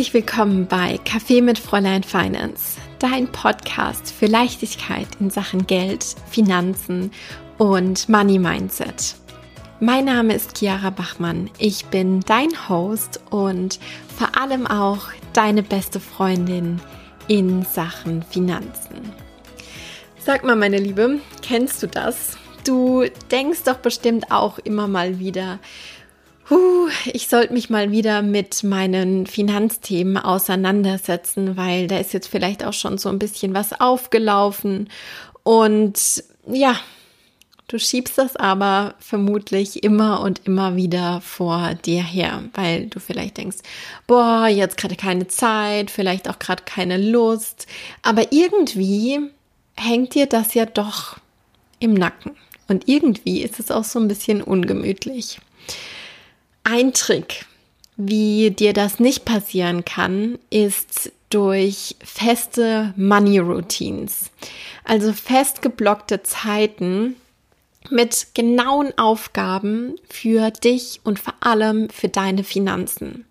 Herzlich willkommen bei Kaffee mit Fräulein Finance, dein Podcast für Leichtigkeit in Sachen Geld, Finanzen und Money Mindset. Mein Name ist Chiara Bachmann. Ich bin dein Host und vor allem auch deine beste Freundin in Sachen Finanzen. Sag mal, meine Liebe, kennst du das? Du denkst doch bestimmt auch immer mal wieder, Huh, ich sollte mich mal wieder mit meinen Finanzthemen auseinandersetzen, weil da ist jetzt vielleicht auch schon so ein bisschen was aufgelaufen. Und ja, du schiebst das aber vermutlich immer und immer wieder vor dir her, weil du vielleicht denkst, boah, jetzt gerade keine Zeit, vielleicht auch gerade keine Lust. Aber irgendwie hängt dir das ja doch im Nacken. Und irgendwie ist es auch so ein bisschen ungemütlich. Ein Trick, wie dir das nicht passieren kann, ist durch feste Money Routines. Also festgeblockte Zeiten mit genauen Aufgaben für dich und vor allem für deine Finanzen.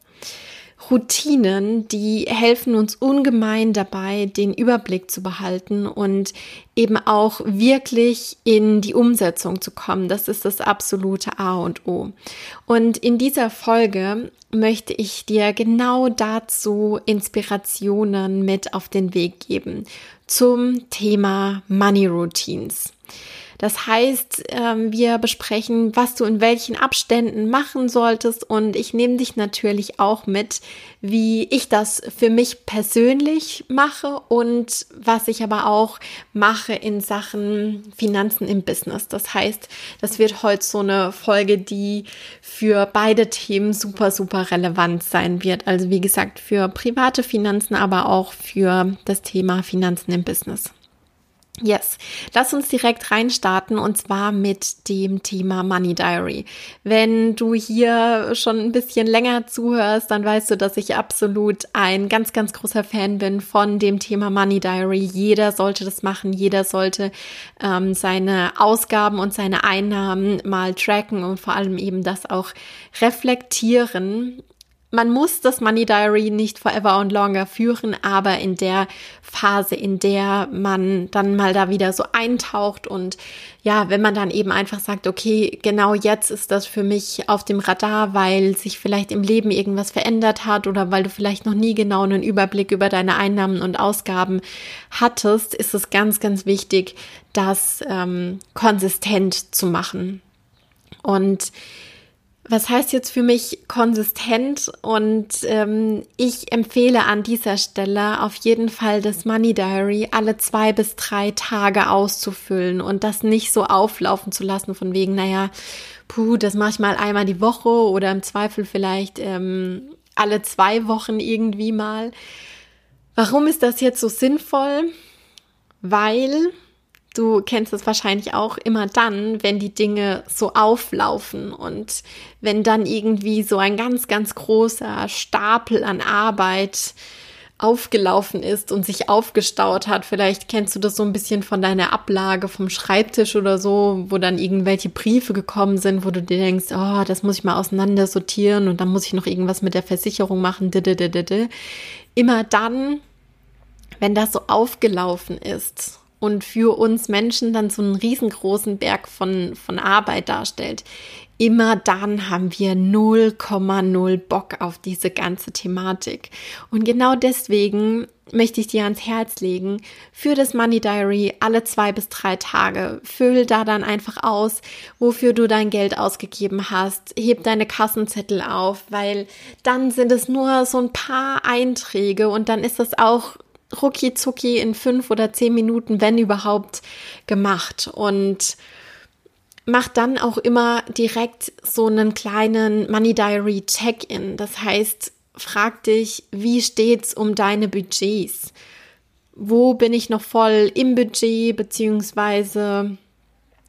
Routinen, die helfen uns ungemein dabei, den Überblick zu behalten und eben auch wirklich in die Umsetzung zu kommen. Das ist das absolute A und O. Und in dieser Folge möchte ich dir genau dazu Inspirationen mit auf den Weg geben zum Thema Money Routines. Das heißt, ähm, wir besprechen, was du in welchen Abständen machen solltest und ich nehme dich natürlich auch mit, wie ich das für mich persönlich mache und was ich aber auch mache in Sachen Finanzen im Business. Das heißt, das wird heute so eine Folge, die für beide Themen super, super relevant sein wird. Also wie gesagt, für private Finanzen, aber auch für das Thema Finanzen im Business. Yes, lass uns direkt reinstarten und zwar mit dem Thema Money Diary. Wenn du hier schon ein bisschen länger zuhörst, dann weißt du, dass ich absolut ein ganz, ganz großer Fan bin von dem Thema Money Diary. Jeder sollte das machen, jeder sollte ähm, seine Ausgaben und seine Einnahmen mal tracken und vor allem eben das auch reflektieren man muss das Money Diary nicht forever and longer führen, aber in der Phase, in der man dann mal da wieder so eintaucht und ja, wenn man dann eben einfach sagt, okay, genau jetzt ist das für mich auf dem Radar, weil sich vielleicht im Leben irgendwas verändert hat oder weil du vielleicht noch nie genau einen Überblick über deine Einnahmen und Ausgaben hattest, ist es ganz, ganz wichtig, das ähm, konsistent zu machen. Und was heißt jetzt für mich konsistent? Und ähm, ich empfehle an dieser Stelle auf jeden Fall das Money Diary alle zwei bis drei Tage auszufüllen und das nicht so auflaufen zu lassen von wegen, naja, puh, das mache ich mal einmal die Woche oder im Zweifel vielleicht ähm, alle zwei Wochen irgendwie mal. Warum ist das jetzt so sinnvoll? Weil Du kennst es wahrscheinlich auch immer dann, wenn die Dinge so auflaufen und wenn dann irgendwie so ein ganz, ganz großer Stapel an Arbeit aufgelaufen ist und sich aufgestaut hat. Vielleicht kennst du das so ein bisschen von deiner Ablage vom Schreibtisch oder so, wo dann irgendwelche Briefe gekommen sind, wo du dir denkst, oh, das muss ich mal auseinander sortieren und dann muss ich noch irgendwas mit der Versicherung machen. Immer dann, wenn das so aufgelaufen ist und für uns Menschen dann so einen riesengroßen Berg von, von Arbeit darstellt, immer dann haben wir 0,0 Bock auf diese ganze Thematik. Und genau deswegen möchte ich dir ans Herz legen, für das Money Diary alle zwei bis drei Tage. Füll da dann einfach aus, wofür du dein Geld ausgegeben hast. Heb deine Kassenzettel auf, weil dann sind es nur so ein paar Einträge und dann ist das auch rucki zucki in fünf oder zehn Minuten, wenn überhaupt, gemacht. Und mach dann auch immer direkt so einen kleinen Money Diary Check-in. Das heißt, frag dich, wie steht's um deine Budgets? Wo bin ich noch voll im Budget, beziehungsweise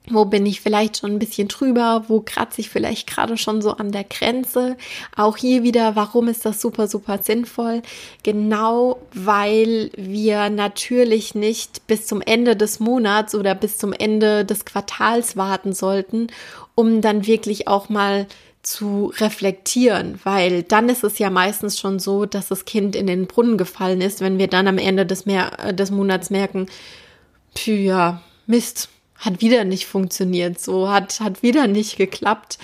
wo bin ich vielleicht schon ein bisschen drüber? Wo kratze ich vielleicht gerade schon so an der Grenze? Auch hier wieder, warum ist das super, super sinnvoll? Genau, weil wir natürlich nicht bis zum Ende des Monats oder bis zum Ende des Quartals warten sollten, um dann wirklich auch mal zu reflektieren, weil dann ist es ja meistens schon so, dass das Kind in den Brunnen gefallen ist, wenn wir dann am Ende des, Mer äh, des Monats merken, pü, ja, Mist, hat wieder nicht funktioniert, so hat, hat wieder nicht geklappt.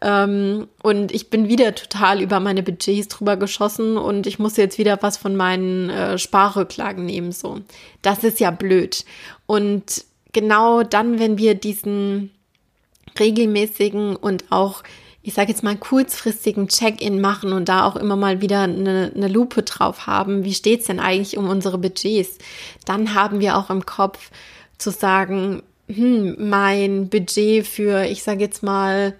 Ähm, und ich bin wieder total über meine Budgets drüber geschossen und ich muss jetzt wieder was von meinen äh, Sparrücklagen nehmen, so. Das ist ja blöd. Und genau dann, wenn wir diesen regelmäßigen und auch ich sage jetzt mal, kurzfristigen Check-in machen und da auch immer mal wieder eine, eine Lupe drauf haben, wie steht's denn eigentlich um unsere Budgets, dann haben wir auch im Kopf zu sagen, hm, mein Budget für, ich sage jetzt mal,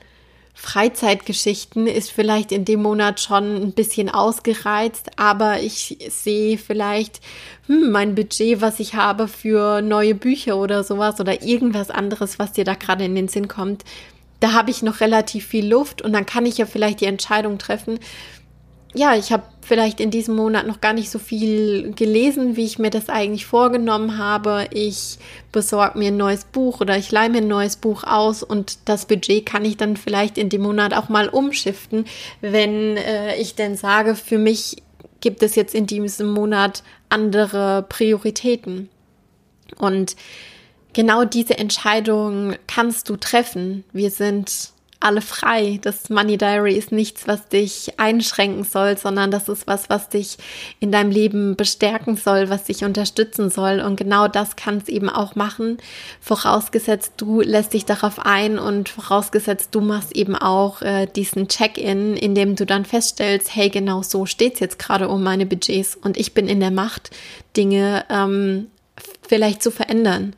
Freizeitgeschichten ist vielleicht in dem Monat schon ein bisschen ausgereizt, aber ich sehe vielleicht hm, mein Budget, was ich habe für neue Bücher oder sowas oder irgendwas anderes, was dir da gerade in den Sinn kommt, da habe ich noch relativ viel Luft und dann kann ich ja vielleicht die Entscheidung treffen. Ja, ich habe vielleicht in diesem Monat noch gar nicht so viel gelesen, wie ich mir das eigentlich vorgenommen habe. Ich besorge mir ein neues Buch oder ich leihe mir ein neues Buch aus und das Budget kann ich dann vielleicht in dem Monat auch mal umschiften, wenn äh, ich denn sage, für mich gibt es jetzt in diesem Monat andere Prioritäten. Und genau diese Entscheidung kannst du treffen. Wir sind alle frei. Das Money Diary ist nichts, was dich einschränken soll, sondern das ist was, was dich in deinem Leben bestärken soll, was dich unterstützen soll. Und genau das kann es eben auch machen, vorausgesetzt du lässt dich darauf ein und vorausgesetzt du machst eben auch äh, diesen Check-in, in dem du dann feststellst, hey, genau so steht es jetzt gerade um meine Budgets und ich bin in der Macht, Dinge ähm, vielleicht zu verändern.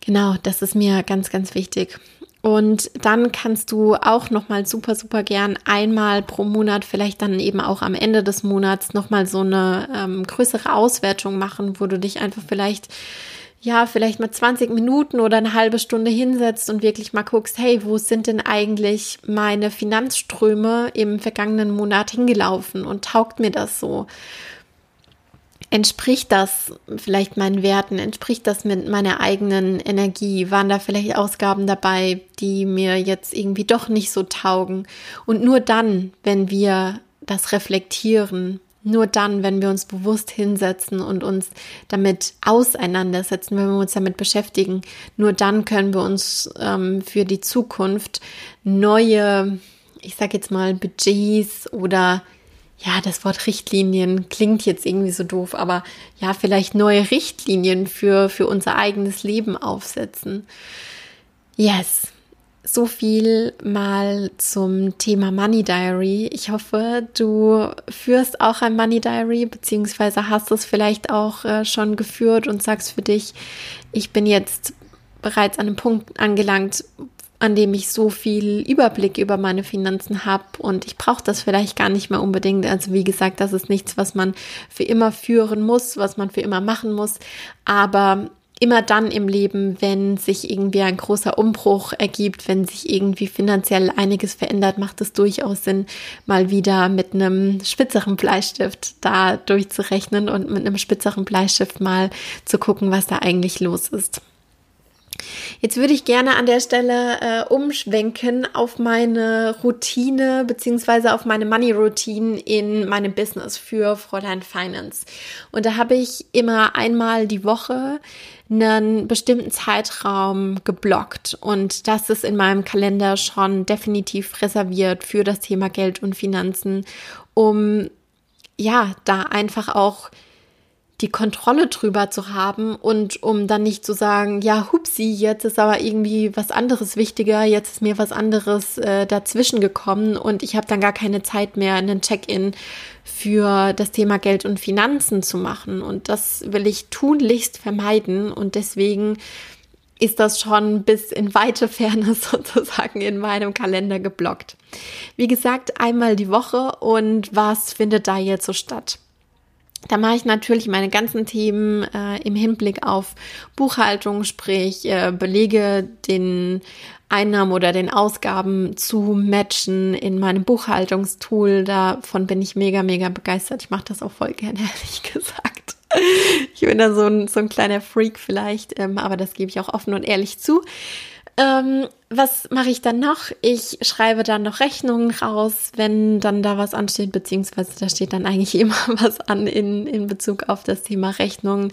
Genau, das ist mir ganz, ganz wichtig. Und dann kannst du auch nochmal super, super gern einmal pro Monat, vielleicht dann eben auch am Ende des Monats nochmal so eine ähm, größere Auswertung machen, wo du dich einfach vielleicht, ja, vielleicht mal 20 Minuten oder eine halbe Stunde hinsetzt und wirklich mal guckst, hey, wo sind denn eigentlich meine Finanzströme im vergangenen Monat hingelaufen und taugt mir das so? Entspricht das vielleicht meinen Werten, entspricht das mit meiner eigenen Energie? Waren da vielleicht Ausgaben dabei, die mir jetzt irgendwie doch nicht so taugen? Und nur dann, wenn wir das reflektieren, nur dann, wenn wir uns bewusst hinsetzen und uns damit auseinandersetzen, wenn wir uns damit beschäftigen, nur dann können wir uns ähm, für die Zukunft neue, ich sage jetzt mal, Budgets oder ja, das Wort Richtlinien klingt jetzt irgendwie so doof, aber ja, vielleicht neue Richtlinien für, für unser eigenes Leben aufsetzen. Yes. So viel mal zum Thema Money Diary. Ich hoffe, du führst auch ein Money Diary, beziehungsweise hast es vielleicht auch äh, schon geführt und sagst für dich, ich bin jetzt bereits an einem Punkt angelangt, an dem ich so viel Überblick über meine Finanzen habe und ich brauche das vielleicht gar nicht mehr unbedingt. Also wie gesagt, das ist nichts, was man für immer führen muss, was man für immer machen muss, aber immer dann im Leben, wenn sich irgendwie ein großer Umbruch ergibt, wenn sich irgendwie finanziell einiges verändert, macht es durchaus Sinn, mal wieder mit einem spitzeren Bleistift da durchzurechnen und mit einem spitzeren Bleistift mal zu gucken, was da eigentlich los ist. Jetzt würde ich gerne an der Stelle äh, umschwenken auf meine Routine beziehungsweise auf meine Money Routine in meinem Business für Fräulein Finance. Und da habe ich immer einmal die Woche einen bestimmten Zeitraum geblockt und das ist in meinem Kalender schon definitiv reserviert für das Thema Geld und Finanzen, um ja, da einfach auch die Kontrolle drüber zu haben und um dann nicht zu sagen, ja, hupsi, jetzt ist aber irgendwie was anderes wichtiger, jetzt ist mir was anderes äh, dazwischen gekommen und ich habe dann gar keine Zeit mehr, einen Check-in für das Thema Geld und Finanzen zu machen. Und das will ich tunlichst vermeiden und deswegen ist das schon bis in weite Ferne sozusagen in meinem Kalender geblockt. Wie gesagt, einmal die Woche und was findet da jetzt so statt? Da mache ich natürlich meine ganzen Themen äh, im Hinblick auf Buchhaltung, sprich äh, Belege den Einnahmen oder den Ausgaben zu matchen in meinem Buchhaltungstool. Davon bin ich mega, mega begeistert. Ich mache das auch voll gerne, ehrlich gesagt. Ich bin da so ein, so ein kleiner Freak vielleicht, ähm, aber das gebe ich auch offen und ehrlich zu. Ähm, was mache ich dann noch? Ich schreibe dann noch Rechnungen raus, wenn dann da was ansteht, beziehungsweise da steht dann eigentlich immer was an in, in Bezug auf das Thema Rechnungen.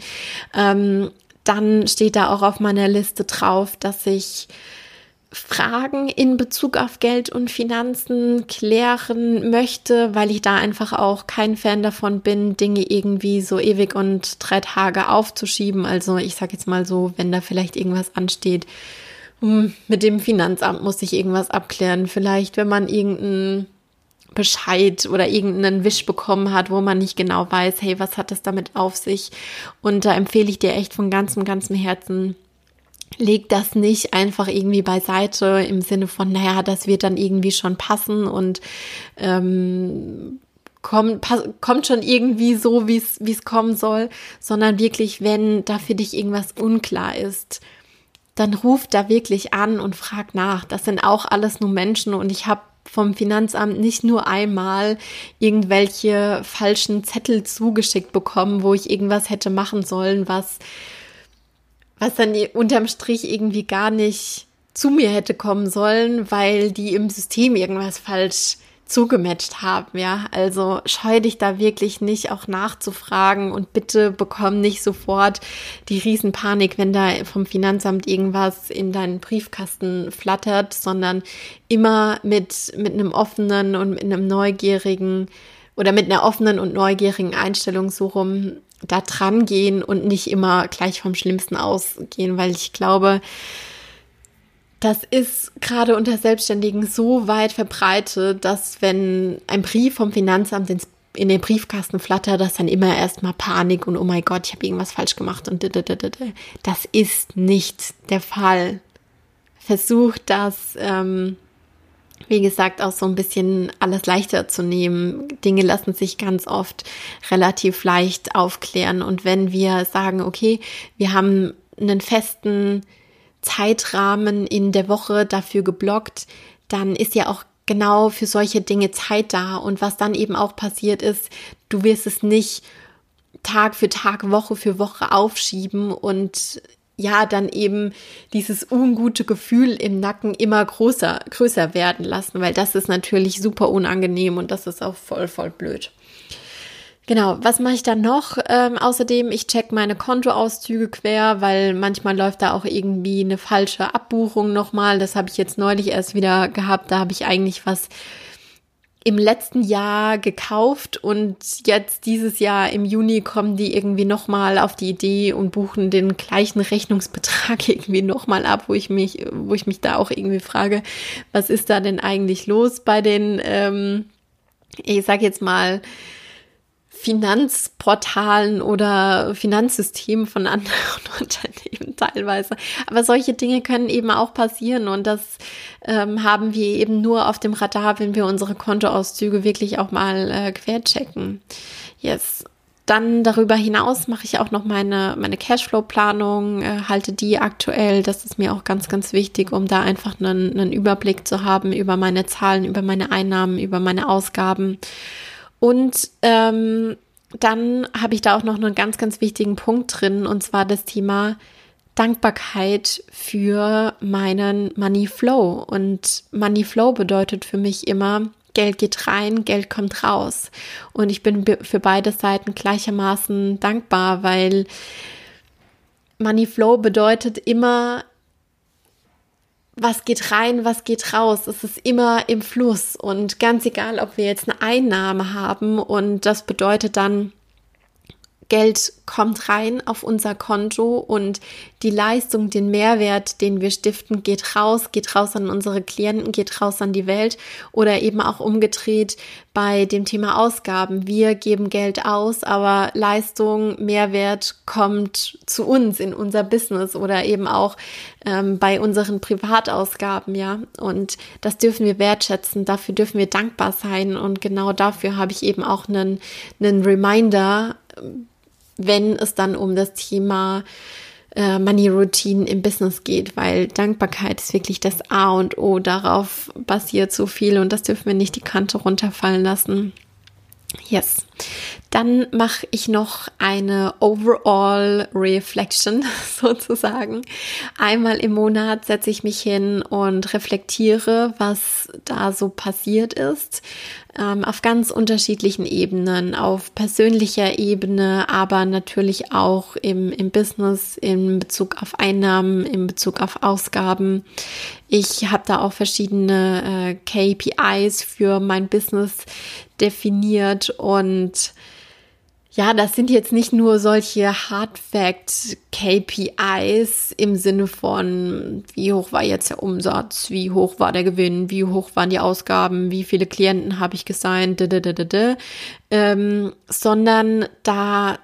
Ähm, dann steht da auch auf meiner Liste drauf, dass ich Fragen in Bezug auf Geld und Finanzen klären möchte, weil ich da einfach auch kein Fan davon bin, Dinge irgendwie so ewig und drei Tage aufzuschieben. Also ich sage jetzt mal so, wenn da vielleicht irgendwas ansteht, mit dem Finanzamt muss ich irgendwas abklären. Vielleicht, wenn man irgendeinen Bescheid oder irgendeinen Wisch bekommen hat, wo man nicht genau weiß, hey, was hat das damit auf sich? Und da empfehle ich dir echt von ganzem, ganzem Herzen, leg das nicht einfach irgendwie beiseite im Sinne von, naja, das wird dann irgendwie schon passen und ähm, kommt, kommt schon irgendwie so, wie es kommen soll, sondern wirklich, wenn da für dich irgendwas unklar ist, dann ruf da wirklich an und frag nach. Das sind auch alles nur Menschen und ich habe vom Finanzamt nicht nur einmal irgendwelche falschen Zettel zugeschickt bekommen, wo ich irgendwas hätte machen sollen, was was dann unterm Strich irgendwie gar nicht zu mir hätte kommen sollen, weil die im System irgendwas falsch zugematcht haben, ja. Also scheu dich da wirklich nicht auch nachzufragen und bitte bekomm nicht sofort die Riesenpanik, wenn da vom Finanzamt irgendwas in deinen Briefkasten flattert, sondern immer mit, mit einem offenen und mit einem neugierigen oder mit einer offenen und neugierigen Einstellung so rum da dran gehen und nicht immer gleich vom Schlimmsten ausgehen, weil ich glaube, das ist gerade unter Selbstständigen so weit verbreitet, dass wenn ein Brief vom Finanzamt ins in den Briefkasten flattert, dass dann immer erstmal Panik und oh mein Gott, ich habe irgendwas falsch gemacht und das ist nicht der Fall. Versucht das ähm, wie gesagt, auch so ein bisschen alles leichter zu nehmen. Dinge lassen sich ganz oft relativ leicht aufklären. Und wenn wir sagen, okay, wir haben einen festen Zeitrahmen in der Woche dafür geblockt, dann ist ja auch genau für solche Dinge Zeit da. Und was dann eben auch passiert ist, du wirst es nicht Tag für Tag, Woche für Woche aufschieben und ja dann eben dieses ungute Gefühl im Nacken immer größer, größer werden lassen, weil das ist natürlich super unangenehm und das ist auch voll, voll blöd. Genau, was mache ich dann noch? Ähm, außerdem, ich check meine Kontoauszüge quer, weil manchmal läuft da auch irgendwie eine falsche Abbuchung nochmal. Das habe ich jetzt neulich erst wieder gehabt. Da habe ich eigentlich was im letzten Jahr gekauft und jetzt dieses Jahr im Juni kommen die irgendwie nochmal auf die Idee und buchen den gleichen Rechnungsbetrag irgendwie nochmal ab, wo ich mich, wo ich mich da auch irgendwie frage, was ist da denn eigentlich los bei den, ähm, ich sag jetzt mal, Finanzportalen oder Finanzsystemen von anderen Unternehmen teilweise. Aber solche Dinge können eben auch passieren und das ähm, haben wir eben nur auf dem Radar, wenn wir unsere Kontoauszüge wirklich auch mal äh, querchecken. Yes. Dann darüber hinaus mache ich auch noch meine, meine Cashflow-Planung, äh, halte die aktuell. Das ist mir auch ganz, ganz wichtig, um da einfach einen, einen Überblick zu haben über meine Zahlen, über meine Einnahmen, über meine Ausgaben. Und ähm, dann habe ich da auch noch einen ganz, ganz wichtigen Punkt drin, und zwar das Thema Dankbarkeit für meinen Money Flow. Und Money Flow bedeutet für mich immer, Geld geht rein, Geld kommt raus. Und ich bin für beide Seiten gleichermaßen dankbar, weil Money Flow bedeutet immer, was geht rein, was geht raus. Es ist immer im Fluss und ganz egal, ob wir jetzt eine Einnahme haben und das bedeutet dann, Geld kommt rein auf unser Konto und die Leistung, den Mehrwert, den wir stiften, geht raus, geht raus an unsere Klienten, geht raus an die Welt oder eben auch umgedreht bei dem Thema Ausgaben. Wir geben Geld aus, aber Leistung, Mehrwert kommt zu uns in unser Business oder eben auch ähm, bei unseren Privatausgaben, ja. Und das dürfen wir wertschätzen, dafür dürfen wir dankbar sein und genau dafür habe ich eben auch einen, einen Reminder wenn es dann um das Thema äh, Money Routine im Business geht, weil Dankbarkeit ist wirklich das A und O. Darauf basiert so viel und das dürfen wir nicht die Kante runterfallen lassen. Yes. Dann mache ich noch eine Overall Reflection sozusagen. Einmal im Monat setze ich mich hin und reflektiere, was da so passiert ist. Ähm, auf ganz unterschiedlichen Ebenen, auf persönlicher Ebene, aber natürlich auch im, im Business, in Bezug auf Einnahmen, in Bezug auf Ausgaben. Ich habe da auch verschiedene äh, KPIs für mein Business definiert und ja, das sind jetzt nicht nur solche Hard Fact KPIs im Sinne von, wie hoch war jetzt der Umsatz, wie hoch war der Gewinn, wie hoch waren die Ausgaben, wie viele Klienten habe ich gesigned, ähm, sondern da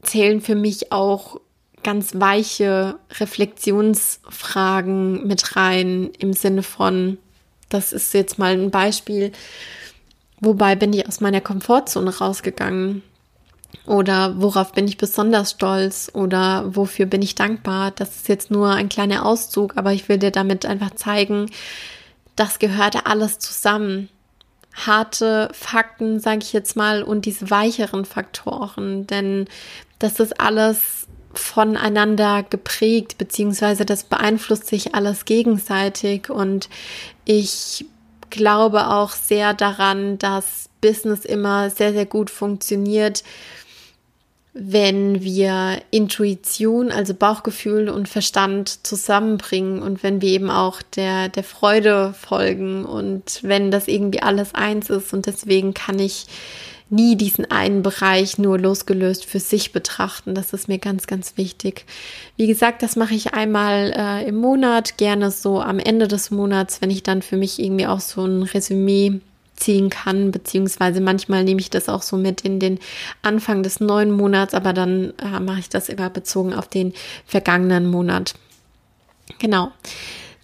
zählen für mich auch ganz weiche Reflexionsfragen mit rein im Sinne von, das ist jetzt mal ein Beispiel, wobei bin ich aus meiner Komfortzone rausgegangen oder worauf bin ich besonders stolz oder wofür bin ich dankbar. Das ist jetzt nur ein kleiner Auszug, aber ich will dir damit einfach zeigen, das gehört alles zusammen. Harte Fakten, sage ich jetzt mal, und diese weicheren Faktoren, denn das ist alles voneinander geprägt, beziehungsweise das beeinflusst sich alles gegenseitig und ich glaube auch sehr daran, dass Business immer sehr, sehr gut funktioniert, wenn wir Intuition, also Bauchgefühl und Verstand zusammenbringen und wenn wir eben auch der, der Freude folgen und wenn das irgendwie alles eins ist und deswegen kann ich nie diesen einen Bereich nur losgelöst für sich betrachten. Das ist mir ganz, ganz wichtig. Wie gesagt, das mache ich einmal äh, im Monat, gerne so am Ende des Monats, wenn ich dann für mich irgendwie auch so ein Resümee ziehen kann, beziehungsweise manchmal nehme ich das auch so mit in den Anfang des neuen Monats, aber dann äh, mache ich das immer bezogen auf den vergangenen Monat. Genau.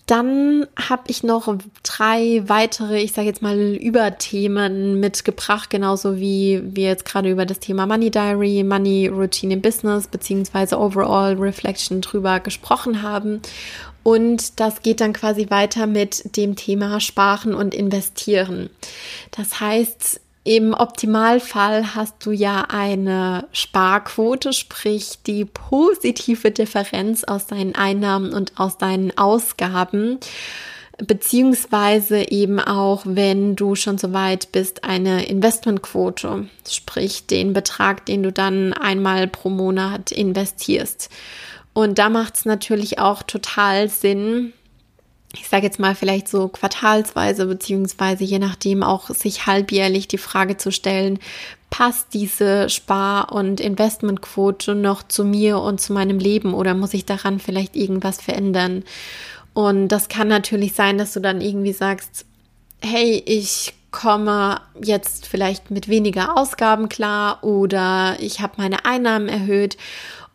Dann habe ich noch drei weitere, ich sage jetzt mal, Überthemen mitgebracht, genauso wie wir jetzt gerade über das Thema Money Diary, Money Routine Business beziehungsweise Overall Reflection drüber gesprochen haben. Und das geht dann quasi weiter mit dem Thema Sparen und Investieren. Das heißt, im Optimalfall hast du ja eine Sparquote, sprich die positive Differenz aus deinen Einnahmen und aus deinen Ausgaben beziehungsweise eben auch, wenn du schon so weit bist, eine Investmentquote, sprich den Betrag, den du dann einmal pro Monat investierst. Und da macht es natürlich auch total Sinn, ich sage jetzt mal vielleicht so quartalsweise, beziehungsweise je nachdem auch sich halbjährlich die Frage zu stellen, passt diese Spar- und Investmentquote noch zu mir und zu meinem Leben oder muss ich daran vielleicht irgendwas verändern? Und das kann natürlich sein, dass du dann irgendwie sagst, hey, ich komme jetzt vielleicht mit weniger Ausgaben klar oder ich habe meine Einnahmen erhöht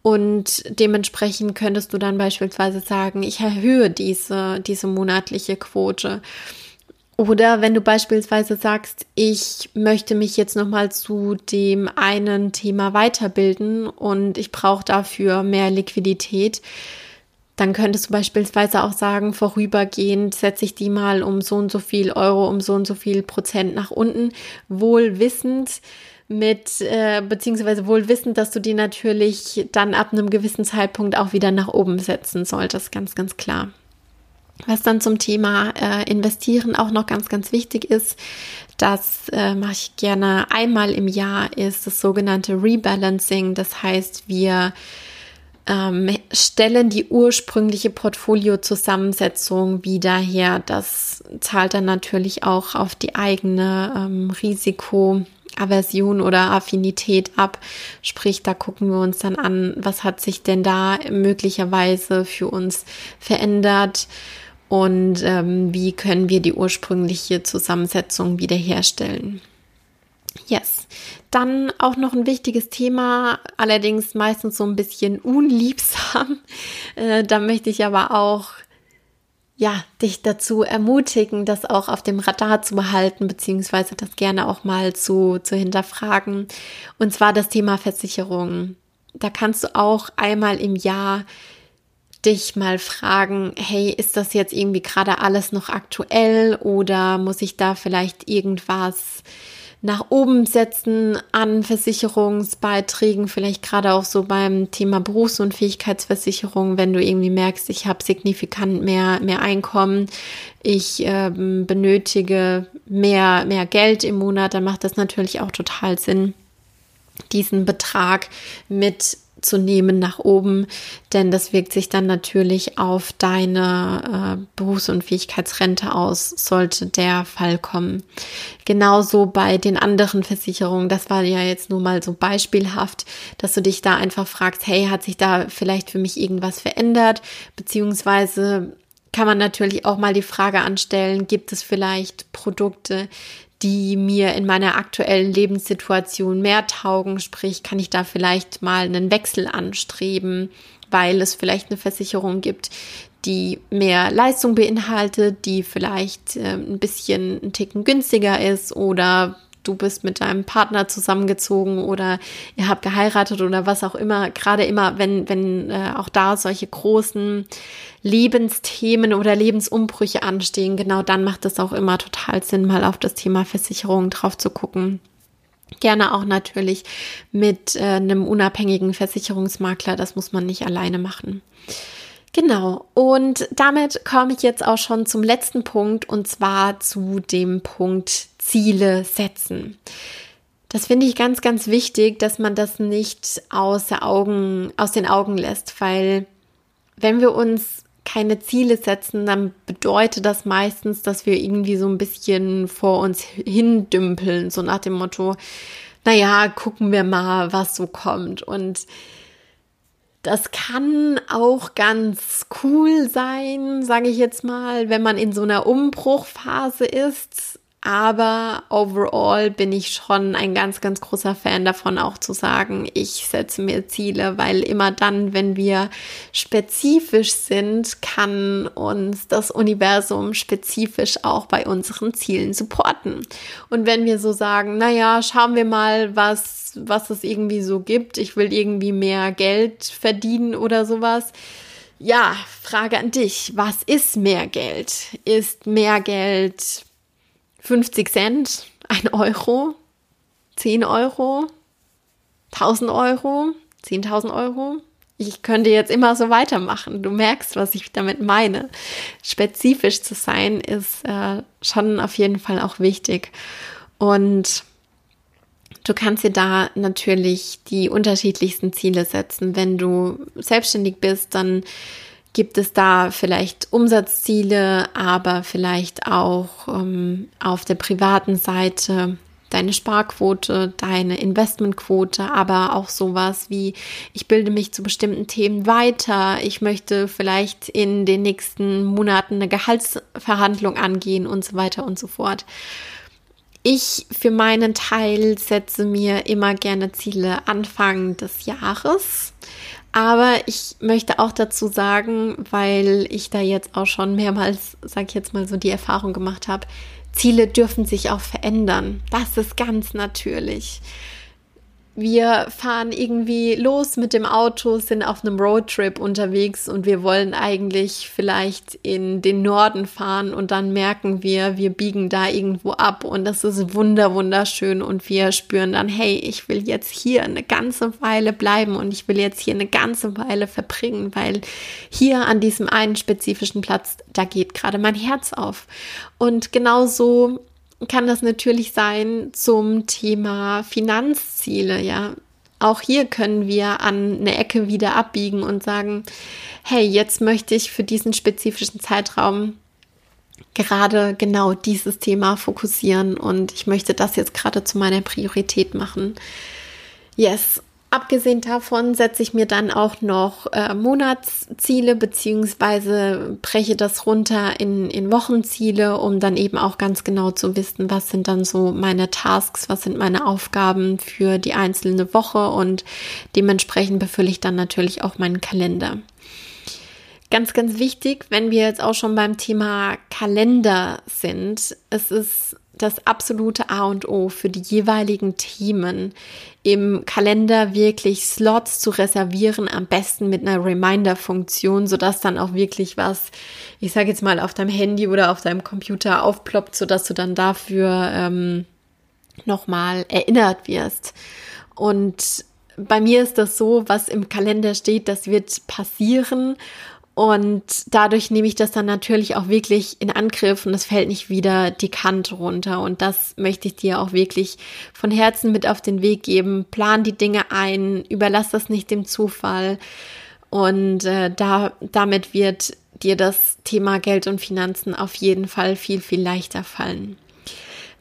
und dementsprechend könntest du dann beispielsweise sagen, ich erhöhe diese, diese monatliche Quote. Oder wenn du beispielsweise sagst, ich möchte mich jetzt nochmal zu dem einen Thema weiterbilden und ich brauche dafür mehr Liquidität, dann könntest du beispielsweise auch sagen, vorübergehend setze ich die mal um so und so viel Euro, um so und so viel Prozent nach unten, wohl wissend, mit, äh, beziehungsweise wohl wissend, dass du die natürlich dann ab einem gewissen Zeitpunkt auch wieder nach oben setzen solltest, ganz, ganz klar. Was dann zum Thema äh, Investieren auch noch ganz, ganz wichtig ist, das äh, mache ich gerne einmal im Jahr, ist das sogenannte Rebalancing. Das heißt, wir ähm, stellen die ursprüngliche Portfoliozusammensetzung wieder her. Das zahlt dann natürlich auch auf die eigene ähm, Risiko. Aversion oder Affinität ab. Sprich, da gucken wir uns dann an, was hat sich denn da möglicherweise für uns verändert und ähm, wie können wir die ursprüngliche Zusammensetzung wiederherstellen. Yes. Dann auch noch ein wichtiges Thema, allerdings meistens so ein bisschen unliebsam. Äh, da möchte ich aber auch ja, dich dazu ermutigen, das auch auf dem Radar zu behalten, beziehungsweise das gerne auch mal zu, zu hinterfragen. Und zwar das Thema Versicherung. Da kannst du auch einmal im Jahr dich mal fragen, hey, ist das jetzt irgendwie gerade alles noch aktuell oder muss ich da vielleicht irgendwas nach oben setzen an Versicherungsbeiträgen, vielleicht gerade auch so beim Thema Berufsunfähigkeitsversicherung, wenn du irgendwie merkst, ich habe signifikant mehr, mehr Einkommen, ich ähm, benötige mehr, mehr Geld im Monat, dann macht das natürlich auch total Sinn, diesen Betrag mit zu nehmen nach oben, denn das wirkt sich dann natürlich auf deine äh, Berufsunfähigkeitsrente aus, sollte der Fall kommen. Genauso bei den anderen Versicherungen, das war ja jetzt nur mal so beispielhaft, dass du dich da einfach fragst, hey, hat sich da vielleicht für mich irgendwas verändert, beziehungsweise kann man natürlich auch mal die Frage anstellen, gibt es vielleicht Produkte, die mir in meiner aktuellen Lebenssituation mehr taugen. Sprich, kann ich da vielleicht mal einen Wechsel anstreben, weil es vielleicht eine Versicherung gibt, die mehr Leistung beinhaltet, die vielleicht äh, ein bisschen ein Ticken günstiger ist oder du bist mit deinem Partner zusammengezogen oder ihr habt geheiratet oder was auch immer, gerade immer, wenn, wenn äh, auch da solche großen Lebensthemen oder Lebensumbrüche anstehen, genau dann macht es auch immer total Sinn, mal auf das Thema Versicherung drauf zu gucken. Gerne auch natürlich mit äh, einem unabhängigen Versicherungsmakler, das muss man nicht alleine machen. Genau, und damit komme ich jetzt auch schon zum letzten Punkt und zwar zu dem Punkt Ziele setzen. Das finde ich ganz, ganz wichtig, dass man das nicht aus, Augen, aus den Augen lässt, weil wenn wir uns keine Ziele setzen, dann bedeutet das meistens, dass wir irgendwie so ein bisschen vor uns hindümpeln, so nach dem Motto, naja, gucken wir mal, was so kommt. Und das kann auch ganz cool sein, sage ich jetzt mal, wenn man in so einer Umbruchphase ist. Aber overall bin ich schon ein ganz, ganz großer Fan davon, auch zu sagen, ich setze mir Ziele, weil immer dann, wenn wir spezifisch sind, kann uns das Universum spezifisch auch bei unseren Zielen supporten. Und wenn wir so sagen, naja, schauen wir mal, was, was es irgendwie so gibt. Ich will irgendwie mehr Geld verdienen oder sowas. Ja, Frage an dich. Was ist mehr Geld? Ist mehr Geld 50 Cent, 1 Euro, 10 Euro, 1000 Euro, 10.000 Euro. Ich könnte jetzt immer so weitermachen. Du merkst, was ich damit meine. Spezifisch zu sein ist äh, schon auf jeden Fall auch wichtig. Und du kannst dir da natürlich die unterschiedlichsten Ziele setzen. Wenn du selbstständig bist, dann gibt es da vielleicht Umsatzziele, aber vielleicht auch ähm, auf der privaten Seite deine Sparquote, deine Investmentquote, aber auch sowas wie, ich bilde mich zu bestimmten Themen weiter, ich möchte vielleicht in den nächsten Monaten eine Gehaltsverhandlung angehen und so weiter und so fort. Ich für meinen Teil setze mir immer gerne Ziele Anfang des Jahres. Aber ich möchte auch dazu sagen, weil ich da jetzt auch schon mehrmals, sag ich jetzt mal so, die Erfahrung gemacht habe, Ziele dürfen sich auch verändern. Das ist ganz natürlich wir fahren irgendwie los mit dem Auto, sind auf einem Roadtrip unterwegs und wir wollen eigentlich vielleicht in den Norden fahren und dann merken wir, wir biegen da irgendwo ab und das ist wunder wunderschön und wir spüren dann, hey, ich will jetzt hier eine ganze Weile bleiben und ich will jetzt hier eine ganze Weile verbringen, weil hier an diesem einen spezifischen Platz, da geht gerade mein Herz auf. Und genauso kann das natürlich sein zum Thema Finanzziele, ja. Auch hier können wir an eine Ecke wieder abbiegen und sagen, hey, jetzt möchte ich für diesen spezifischen Zeitraum gerade genau dieses Thema fokussieren und ich möchte das jetzt gerade zu meiner Priorität machen. Yes, Abgesehen davon setze ich mir dann auch noch äh, Monatsziele beziehungsweise breche das runter in, in Wochenziele, um dann eben auch ganz genau zu wissen, was sind dann so meine Tasks, was sind meine Aufgaben für die einzelne Woche und dementsprechend befülle ich dann natürlich auch meinen Kalender. Ganz, ganz wichtig, wenn wir jetzt auch schon beim Thema Kalender sind, es ist das absolute A und O für die jeweiligen Themen im Kalender wirklich Slots zu reservieren, am besten mit einer Reminder-Funktion, sodass dann auch wirklich was, ich sage jetzt mal, auf deinem Handy oder auf deinem Computer aufploppt, sodass du dann dafür ähm, nochmal erinnert wirst. Und bei mir ist das so, was im Kalender steht, das wird passieren. Und dadurch nehme ich das dann natürlich auch wirklich in Angriff und es fällt nicht wieder die Kante runter. Und das möchte ich dir auch wirklich von Herzen mit auf den Weg geben. Plan die Dinge ein, überlass das nicht dem Zufall. Und äh, da, damit wird dir das Thema Geld und Finanzen auf jeden Fall viel, viel leichter fallen.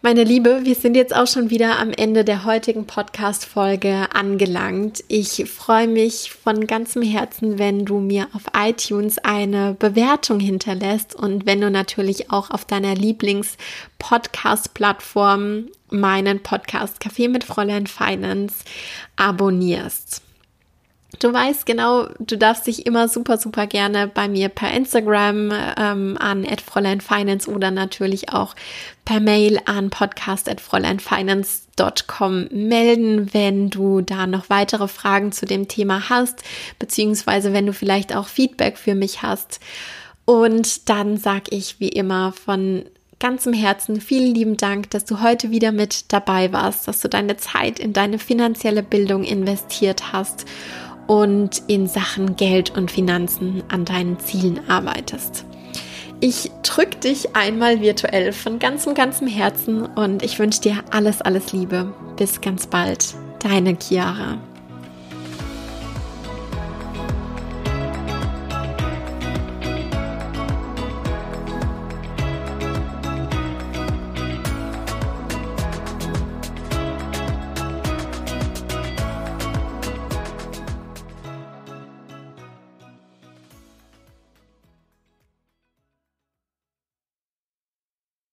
Meine Liebe, wir sind jetzt auch schon wieder am Ende der heutigen Podcast-Folge angelangt. Ich freue mich von ganzem Herzen, wenn du mir auf iTunes eine Bewertung hinterlässt und wenn du natürlich auch auf deiner Lieblings-Podcast-Plattform meinen Podcast Kaffee mit Fräulein Finance abonnierst. Du weißt genau, du darfst dich immer super, super gerne bei mir per Instagram ähm, an @fräuleinfinance oder natürlich auch per Mail an podcast@fräuleinfinance.com melden, wenn du da noch weitere Fragen zu dem Thema hast, beziehungsweise wenn du vielleicht auch Feedback für mich hast. Und dann sag ich wie immer von ganzem Herzen vielen lieben Dank, dass du heute wieder mit dabei warst, dass du deine Zeit in deine finanzielle Bildung investiert hast und in Sachen Geld und Finanzen an deinen Zielen arbeitest. Ich drücke dich einmal virtuell von ganzem, ganzem Herzen und ich wünsche dir alles, alles Liebe. Bis ganz bald. Deine Chiara.